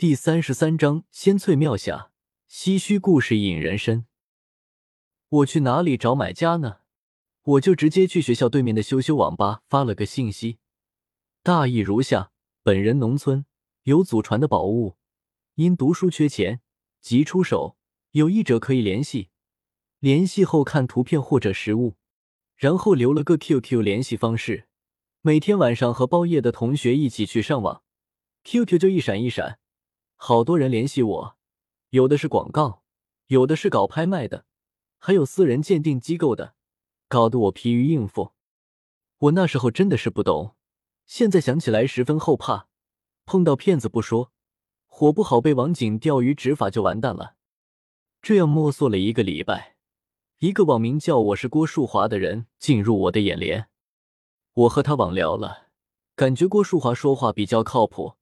第三十三章仙翠妙下，唏嘘故事引人深。我去哪里找买家呢？我就直接去学校对面的羞羞网吧发了个信息，大意如下：本人农村有祖传的宝物，因读书缺钱，急出手，有意者可以联系。联系后看图片或者实物，然后留了个 QQ 联系方式。每天晚上和包夜的同学一起去上网，QQ 就一闪一闪。好多人联系我，有的是广告，有的是搞拍卖的，还有私人鉴定机构的，搞得我疲于应付。我那时候真的是不懂，现在想起来十分后怕。碰到骗子不说，火不好被网警钓鱼执法就完蛋了。这样摸索了一个礼拜，一个网名叫我是郭树华的人进入我的眼帘，我和他网聊了，感觉郭树华说话比较靠谱。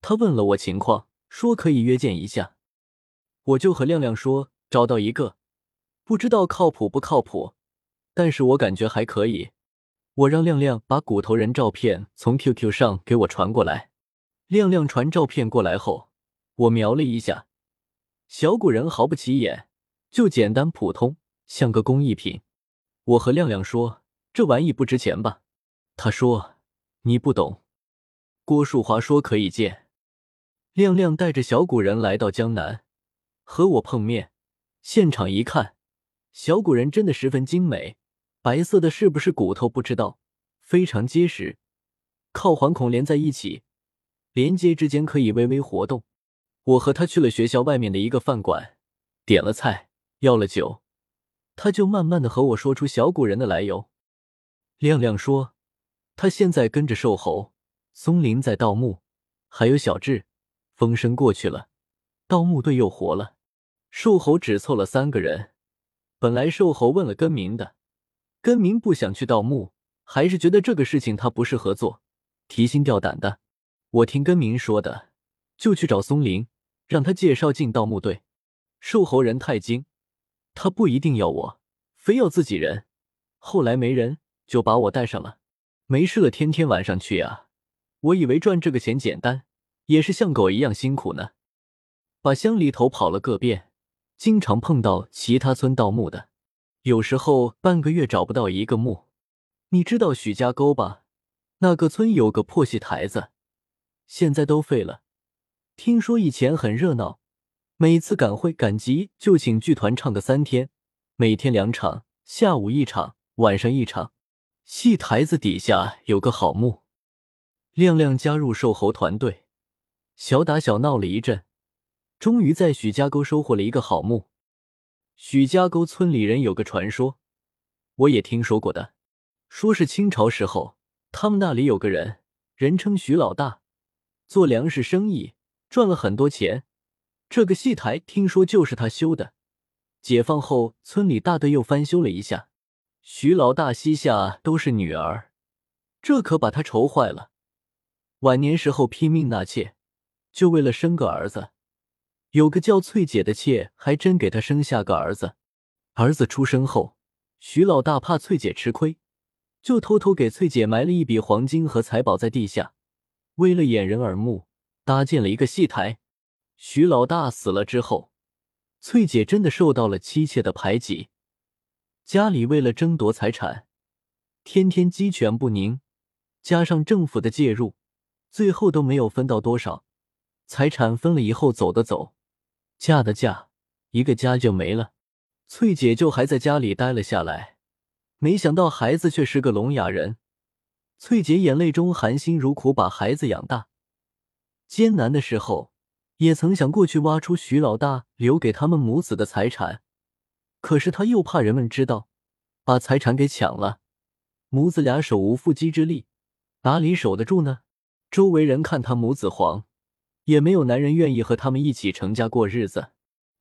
他问了我情况。说可以约见一下，我就和亮亮说找到一个，不知道靠谱不靠谱，但是我感觉还可以。我让亮亮把骨头人照片从 QQ 上给我传过来。亮亮传照片过来后，我瞄了一下，小骨人毫不起眼，就简单普通，像个工艺品。我和亮亮说这玩意不值钱吧？他说你不懂。郭树华说可以见。亮亮带着小古人来到江南，和我碰面。现场一看，小古人真的十分精美，白色的是不是骨头不知道，非常结实，靠环孔连在一起，连接之间可以微微活动。我和他去了学校外面的一个饭馆，点了菜，要了酒，他就慢慢的和我说出小古人的来由。亮亮说，他现在跟着瘦猴、松林在盗墓，还有小智。风声过去了，盗墓队又活了。瘦猴只凑了三个人。本来瘦猴问了根明的，根明不想去盗墓，还是觉得这个事情他不适合做，提心吊胆的。我听根明说的，就去找松林，让他介绍进盗墓队。瘦猴人太精，他不一定要我，非要自己人。后来没人，就把我带上了。没事了，天天晚上去呀。我以为赚这个钱简单。也是像狗一样辛苦呢，把乡里头跑了个遍，经常碰到其他村盗墓的，有时候半个月找不到一个墓。你知道许家沟吧？那个村有个破戏台子，现在都废了。听说以前很热闹，每次赶会赶集就请剧团唱个三天，每天两场，下午一场，晚上一场。戏台子底下有个好墓。亮亮加入瘦猴团队。小打小闹了一阵，终于在许家沟收获了一个好墓。许家沟村里人有个传说，我也听说过的，说是清朝时候，他们那里有个人，人称许老大，做粮食生意赚了很多钱。这个戏台听说就是他修的。解放后，村里大队又翻修了一下。许老大膝下都是女儿，这可把他愁坏了。晚年时候拼命纳妾。就为了生个儿子，有个叫翠姐的妾，还真给他生下个儿子。儿子出生后，徐老大怕翠姐吃亏，就偷偷给翠姐埋了一笔黄金和财宝在地下，为了掩人耳目，搭建了一个戏台。徐老大死了之后，翠姐真的受到了妻妾的排挤，家里为了争夺财产，天天鸡犬不宁，加上政府的介入，最后都没有分到多少。财产分了以后，走的走，嫁的嫁，一个家就没了。翠姐就还在家里待了下来，没想到孩子却是个聋哑人。翠姐眼泪中含辛茹苦把孩子养大，艰难的时候也曾想过去挖出徐老大留给他们母子的财产，可是他又怕人们知道，把财产给抢了，母子俩手无缚鸡之力，哪里守得住呢？周围人看他母子黄。也没有男人愿意和他们一起成家过日子。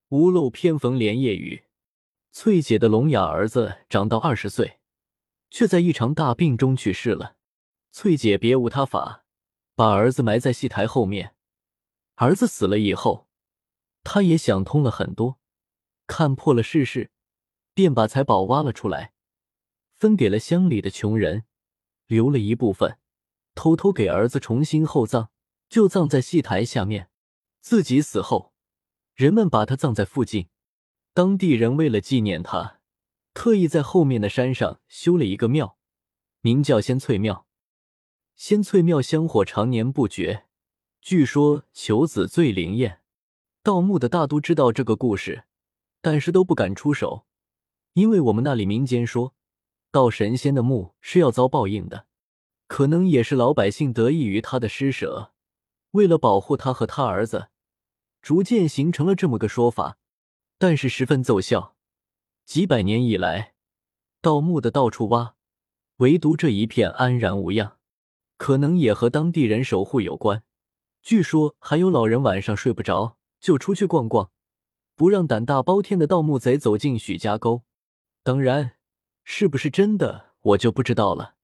屋漏偏逢连夜雨，翠姐的聋哑儿子长到二十岁，却在一场大病中去世了。翠姐别无他法，把儿子埋在戏台后面。儿子死了以后，她也想通了很多，看破了世事，便把财宝挖了出来，分给了乡里的穷人，留了一部分，偷偷给儿子重新厚葬。就葬在戏台下面，自己死后，人们把他葬在附近。当地人为了纪念他，特意在后面的山上修了一个庙，名叫仙翠庙。仙翠庙香火常年不绝，据说求子最灵验。盗墓的大都知道这个故事，但是都不敢出手，因为我们那里民间说，盗神仙的墓是要遭报应的。可能也是老百姓得益于他的施舍，为了保护他和他儿子，逐渐形成了这么个说法。但是十分奏效，几百年以来，盗墓的到处挖，唯独这一片安然无恙。可能也和当地人守护有关。据说还有老人晚上睡不着，就出去逛逛，不让胆大包天的盗墓贼走进许家沟。当然，是不是真的，我就不知道了。